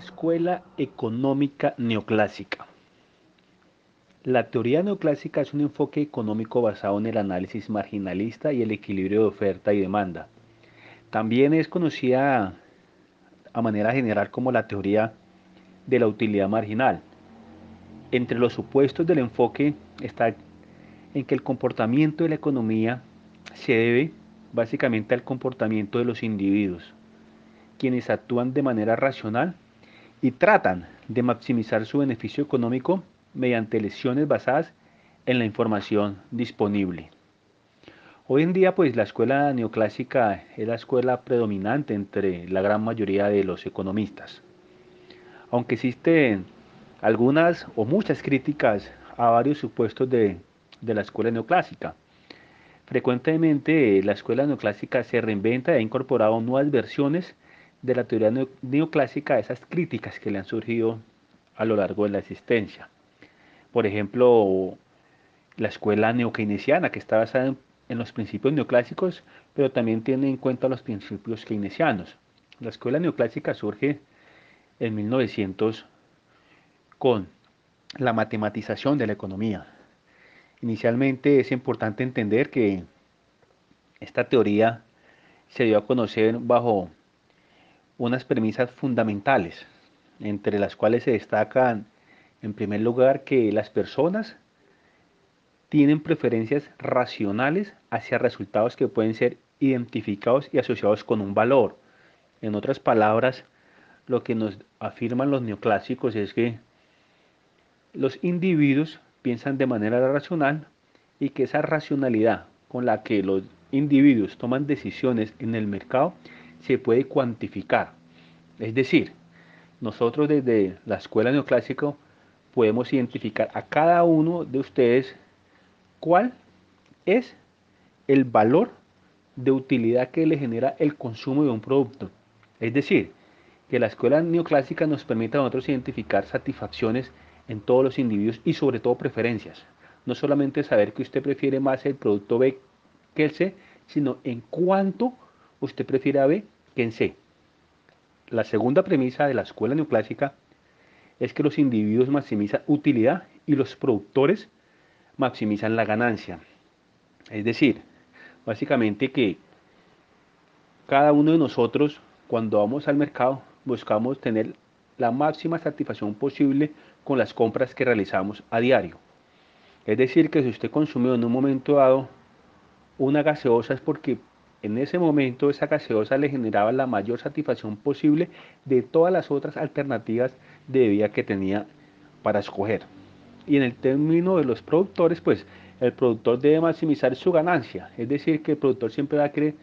La escuela económica neoclásica. La teoría neoclásica es un enfoque económico basado en el análisis marginalista y el equilibrio de oferta y demanda. También es conocida a manera general como la teoría de la utilidad marginal. Entre los supuestos del enfoque está en que el comportamiento de la economía se debe básicamente al comportamiento de los individuos, quienes actúan de manera racional y tratan de maximizar su beneficio económico mediante lesiones basadas en la información disponible. Hoy en día, pues la escuela neoclásica es la escuela predominante entre la gran mayoría de los economistas. Aunque existen algunas o muchas críticas a varios supuestos de, la escuela neoclásica. Frecuentemente la escuela neoclásica se reinventa e ha incorporado nuevas versiones de la teoría neoclásica a esas críticas que le han surgido a lo largo de la existencia. Por ejemplo, la escuela neokeynesiana, que está basada en, los principios neoclásicos, pero también tiene en cuenta los principios keynesianos. La escuela neoclásica surge en 1900 con la matematización de la economía. Inicialmente es importante entender que esta teoría se dio a conocer bajo unas premisas fundamentales, entre las cuales se destacan, en primer lugar, que las personas tienen preferencias racionales hacia resultados que pueden ser identificados y asociados con un valor. En otras palabras, lo que nos afirman los neoclásicos es que los individuos piensan de manera racional y que esa racionalidad con la que los individuos toman decisiones en el mercado se puede cuantificar. Es decir, nosotros desde la escuela neoclásica podemos identificar a cada uno de ustedes cuál es el valor de utilidad que le genera el consumo de un producto. Es decir, que la escuela neoclásica nos permite a nosotros identificar satisfacciones en todos los individuos y sobre todo preferencias. No solamente saber que usted prefiere más el producto B que el C, sino en cuánto usted prefiere a B que en C. La segunda premisa de la escuela neoclásica es que los individuos maximizan utilidad y los productores maximizan la ganancia. Es decir, básicamente que cada uno de nosotros cuando vamos al mercado buscamos tener la máxima satisfacción posible con las compras que realizamos a diario. Es decir, que si usted consumió en un momento dado una gaseosa es porque en ese momento esa gaseosa le generaba la mayor satisfacción posible de todas las otras alternativas de bebida que tenía para escoger. Y en el término de los productores, pues el productor debe maximizar su ganancia, es decir, que el productor siempre va a querer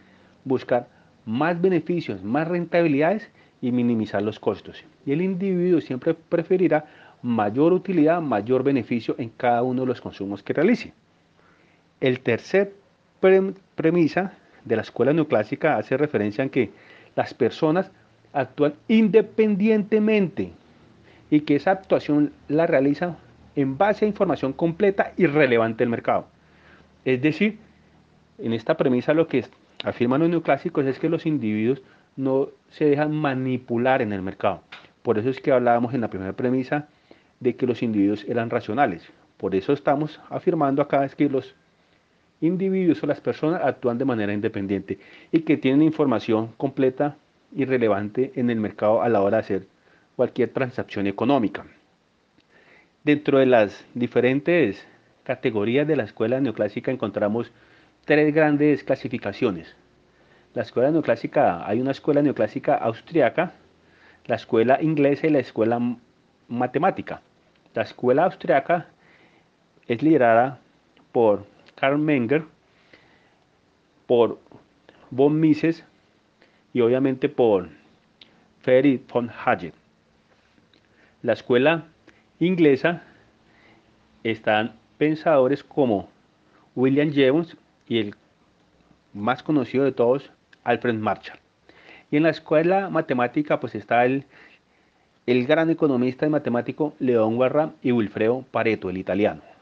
buscar más beneficios, más rentabilidades y minimizar los costos. Y el individuo siempre preferirá mayor utilidad, mayor beneficio en cada uno de los consumos que realice. El tercer premisa de la escuela neoclásica hace referencia en que las personas actúan independientemente y que esa actuación la realizan en base a información completa y relevante del mercado. Es decir, en esta premisa lo que afirman los neoclásicos es que los individuos no se dejan manipular en el mercado. Por eso es que hablábamos en la primera premisa de que los individuos eran racionales. Por eso estamos afirmando acá que los individuos o las personas actúan de manera independiente y que tienen información completa y relevante en el mercado a la hora de hacer cualquier transacción económica. Dentro de las diferentes categorías de la escuela neoclásica encontramos tres grandes clasificaciones. La escuela neoclásica, hay una escuela neoclásica austriaca, la escuela inglesa y la escuela matemática. La escuela austriaca es liderada por Karl Menger, por von Mises y obviamente por Friedrich von Hayek. La escuela inglesa están pensadores como William James y el más conocido de todos, Alfred Marshall. Y en la escuela matemática pues está el, el gran economista y matemático León Guerra y Wilfredo Pareto, el italiano.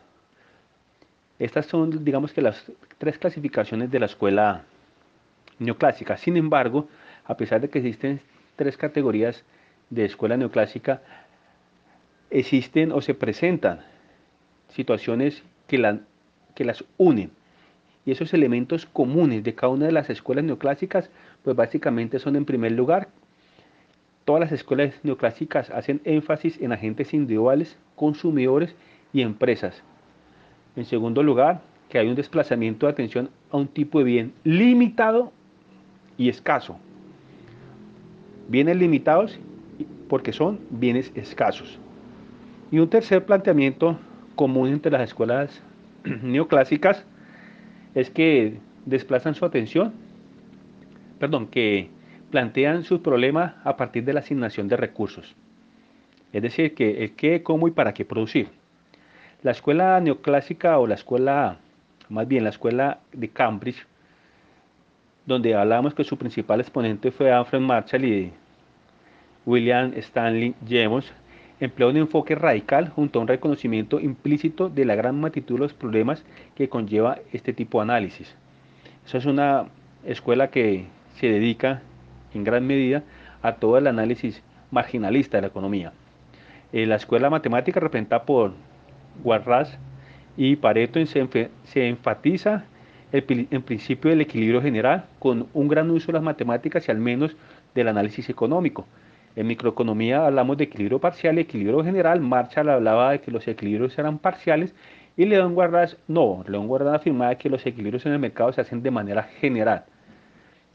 Estas son, digamos que las tres clasificaciones de la escuela neoclásica. Sin embargo, a pesar de que existen tres categorías de escuela neoclásica, existen o se presentan situaciones que, que las unen. Y esos elementos comunes de cada una de las escuelas neoclásicas, pues básicamente son en primer lugar, todas las escuelas neoclásicas hacen énfasis en agentes individuales, consumidores y empresas. En segundo lugar, que hay un desplazamiento de atención a un tipo de bien limitado y escaso. Bienes limitados porque son bienes escasos. Y un tercer planteamiento común entre las escuelas neoclásicas es que desplazan su atención, perdón, que plantean sus problemas a partir de la asignación de recursos. Es decir, que el qué, cómo y para qué producir. La escuela neoclásica o la escuela, más bien la escuela de Cambridge, donde hablamos que su principal exponente fue Alfred Marshall y William Stanley James, emplea un enfoque radical junto a un reconocimiento implícito de la gran magnitud de los problemas que conlleva este tipo de análisis. Esa es una escuela que se dedica en gran medida a todo el análisis marginalista de la economía. Eh, la escuela matemática representada por Warras y Pareto se, enfatiza el, en principio del equilibrio general con un gran uso de las matemáticas y al menos del análisis económico. En microeconomía hablamos de equilibrio parcial y equilibrio general. Marshall hablaba de que los equilibrios eran parciales y León Guardas no. León Guardas afirmaba que los equilibrios en el mercado se hacen de manera general.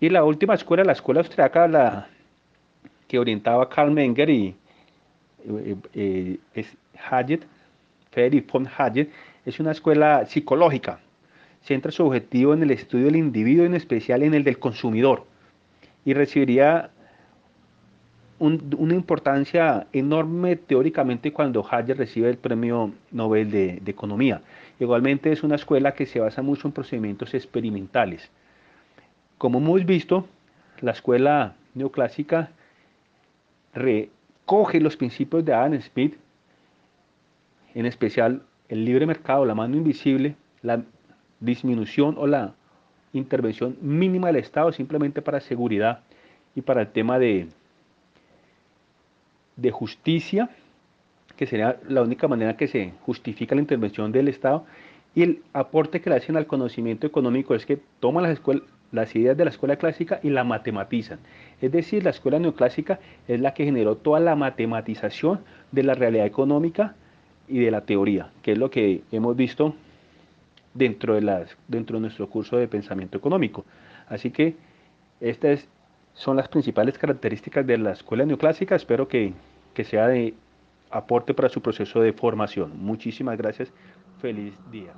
Y la última escuela, la escuela austriaca, la que orientaba Karl Menger y eh, eh, Hayek, Friedrich von Hayek, es una escuela psicológica. Centra su objetivo en el estudio del individuo, en especial en el del consumidor. Y recibiría una importancia enorme teóricamente cuando Hayek recibe el premio Nobel de, Economía. Igualmente es una escuela que se basa mucho en procedimientos experimentales. Como hemos visto, la escuela neoclásica recoge los principios de Adam Smith, en especial el libre mercado, la mano invisible, la disminución o la intervención mínima del Estado simplemente para seguridad y para el tema de, de justicia, que sería la única manera que se justifica la intervención del Estado, y el aporte que le hacen al conocimiento económico es que toman las, las ideas de la escuela clásica y la matematizan. Es decir, la escuela neoclásica es la que generó toda la matematización de la realidad económica y de la teoría, que es lo que hemos visto dentro de, las, dentro de nuestro curso de pensamiento económico. Así que estas son las principales características de la escuela neoclásica. Espero que, que sea de aporte para su proceso de formación. Muchísimas gracias. Feliz día.